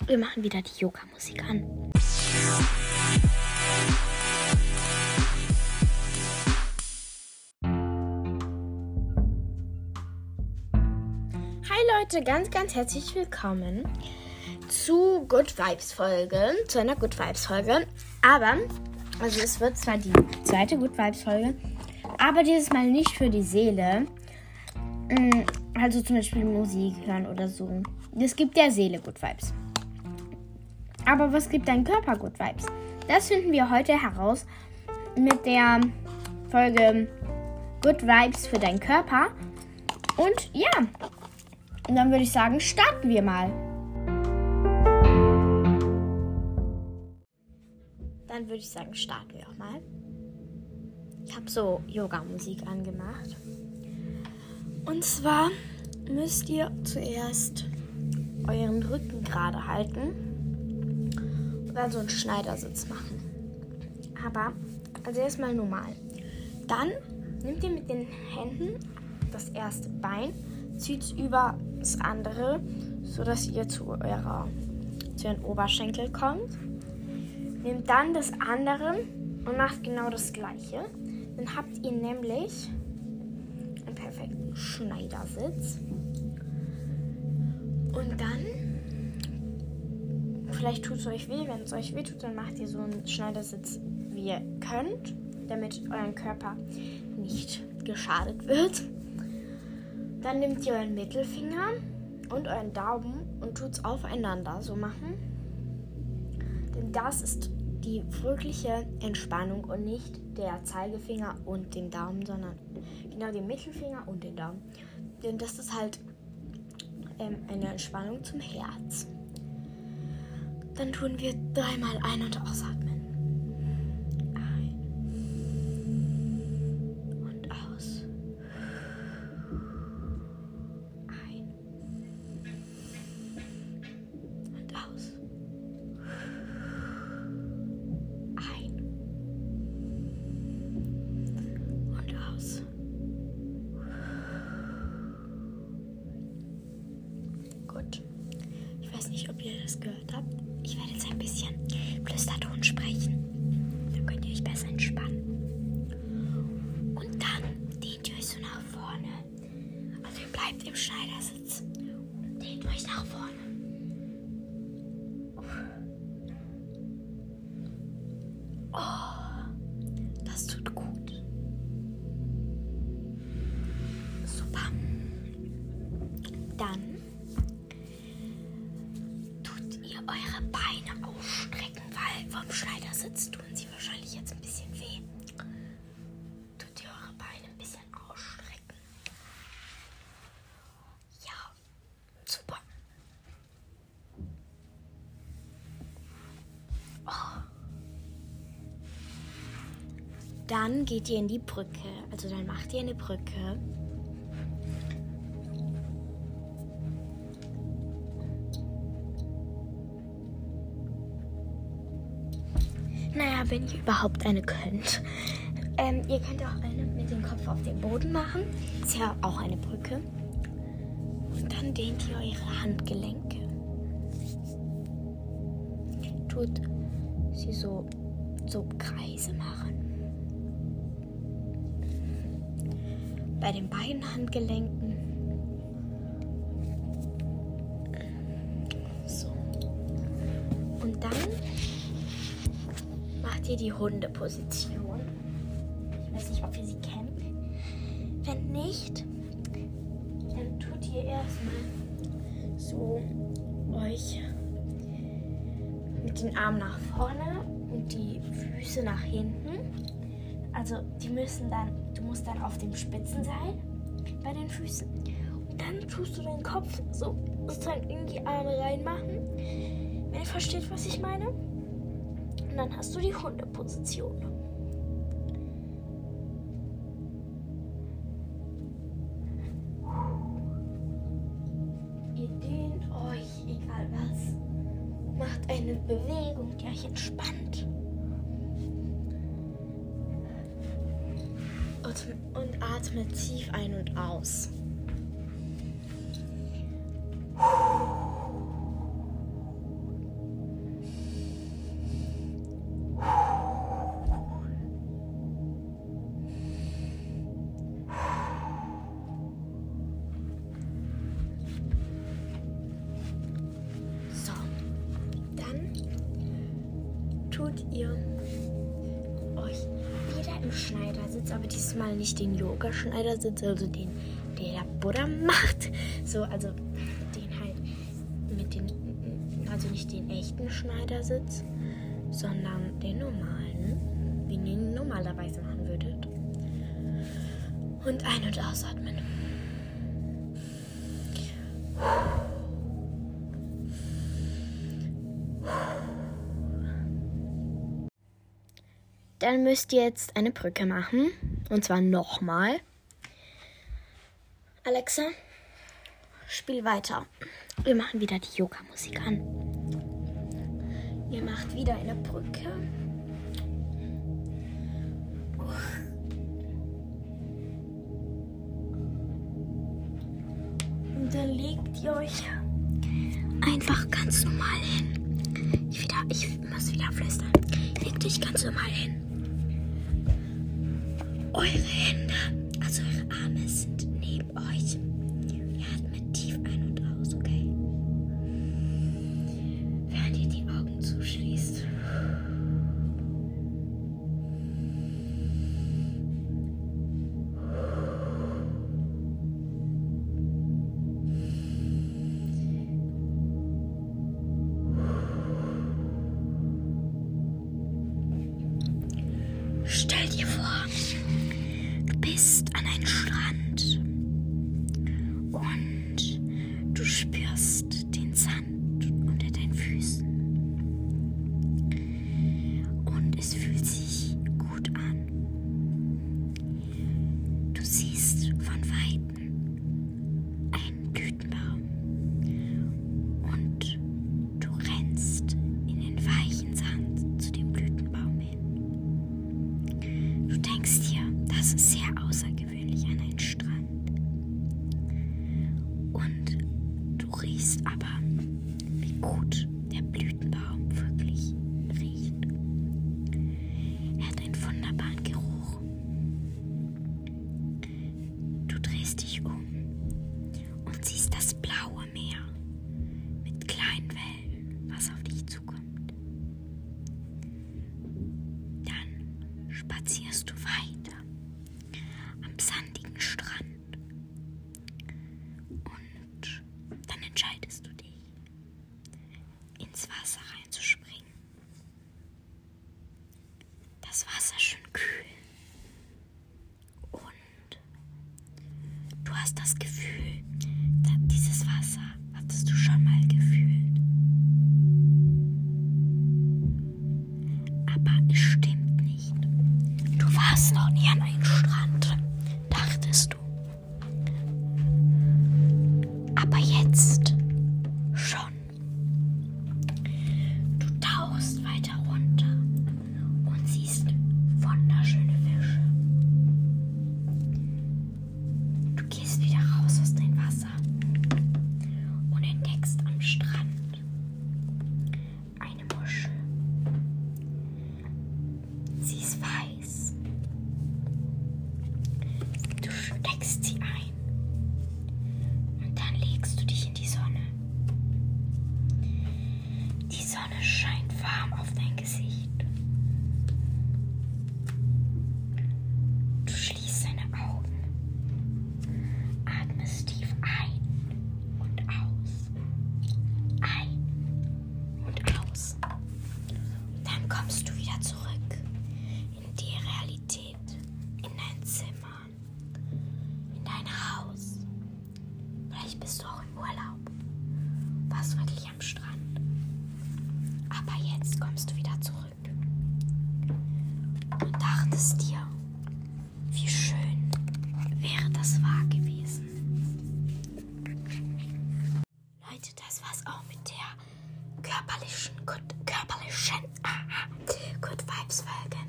Wir machen wieder die Yoga-Musik an. Hi Leute, ganz, ganz herzlich willkommen zu Good Vibes Folge, zu einer Good Vibes Folge. Aber, also es wird zwar die zweite Good Vibes Folge, aber dieses Mal nicht für die Seele. Mm, also zum Beispiel Musik hören oder so. Es gibt der Seele Good Vibes. Aber was gibt dein Körper Good Vibes? Das finden wir heute heraus mit der Folge Good Vibes für deinen Körper. Und ja, dann würde ich sagen, starten wir mal. Dann würde ich sagen, starten wir auch mal. Ich habe so Yoga-Musik angemacht. Und zwar müsst ihr zuerst euren Rücken gerade halten dann so einen Schneidersitz machen. Aber also erstmal normal. Dann nehmt ihr mit den Händen das erste Bein, zieht es über das andere, sodass ihr zu eurer zu ihren Oberschenkel kommt. Nehmt dann das andere und macht genau das gleiche. Dann habt ihr nämlich einen perfekten Schneidersitz. Und dann, vielleicht tut es euch weh, wenn es euch weh tut, dann macht ihr so einen Schneidersitz, wie ihr könnt, damit euren Körper nicht geschadet wird. Dann nehmt ihr euren Mittelfinger und euren Daumen und tut es aufeinander so machen. Denn das ist die wirkliche Entspannung und nicht der Zeigefinger und den Daumen, sondern genau den Mittelfinger und den Daumen. Denn das ist halt ähm, eine Entspannung zum Herz. Dann tun wir dreimal ein- und ausatmen. Das gehört habt. Ich werde jetzt ein bisschen Flüsterton sprechen. Dann könnt ihr euch besser entspannen. Und dann dehnt ihr euch so nach vorne. Also ihr bleibt im Schneidersitz und dehnt euch nach vorne. Oh, eure Beine ausstrecken, weil vom Schneidersitz tun sie wahrscheinlich jetzt ein bisschen weh. Tut ihr eure Beine ein bisschen ausstrecken. Ja, super. Oh. Dann geht ihr in die Brücke. Also dann macht ihr eine Brücke. Wenn ihr überhaupt eine könnt. Ähm, ihr könnt auch eine mit dem Kopf auf den Boden machen. Ist ja auch eine Brücke. Und dann dehnt ihr eure Handgelenke. Tut sie so, so Kreise machen. Bei den beiden Handgelenken. Macht ihr die Hundeposition. Ich weiß nicht, ob ihr sie kennt. Wenn nicht, dann tut ihr erstmal so euch mit den Armen nach vorne und die Füße nach hinten. Also die müssen dann, du musst dann auf dem Spitzen sein bei den Füßen. Und dann tust du deinen Kopf so sozusagen in die Arme reinmachen. Wenn ihr versteht, was ich meine. Und dann hast du die Hundeposition. Ihr dehnt euch, egal was. Macht eine Bewegung, die euch entspannt. Und, und atmet tief ein und aus. Euch wieder im Schneidersitz, aber diesmal nicht den Yoga-Schneidersitz, also den, der der Buddha macht. So, also den halt mit den, also nicht den echten Schneidersitz, sondern den normalen, wie ihr ihn normalerweise machen würdet. Und ein- und ausatmen. Dann müsst ihr jetzt eine Brücke machen. Und zwar nochmal. Alexa, spiel weiter. Wir machen wieder die Yoga-Musik an. Ihr macht wieder eine Brücke. Und dann legt ihr euch einfach ganz normal hin. Ich, wieder, ich muss wieder flüstern. Legt euch ganz normal hin. Eure bist gut der Blütenbaum wirklich riecht. Er hat einen wunderbaren Geruch. Du drehst dich um und siehst das blaue Meer mit kleinen Wellen, was auf dich zukommt. Dann spazierst du weiter am sandigen Strand und dann entscheidest du dich, ins Wasser reinzuspringen. Das Wasser schön kühl und du hast das Gefühl, dieses Wasser hattest du schon mal gefühlt. Aber es stimmt nicht. Du warst noch nie an einem Strand, dachtest du. Aber jetzt das war's auch mit der körperlichen, good, körperlichen Good Vibes Folge.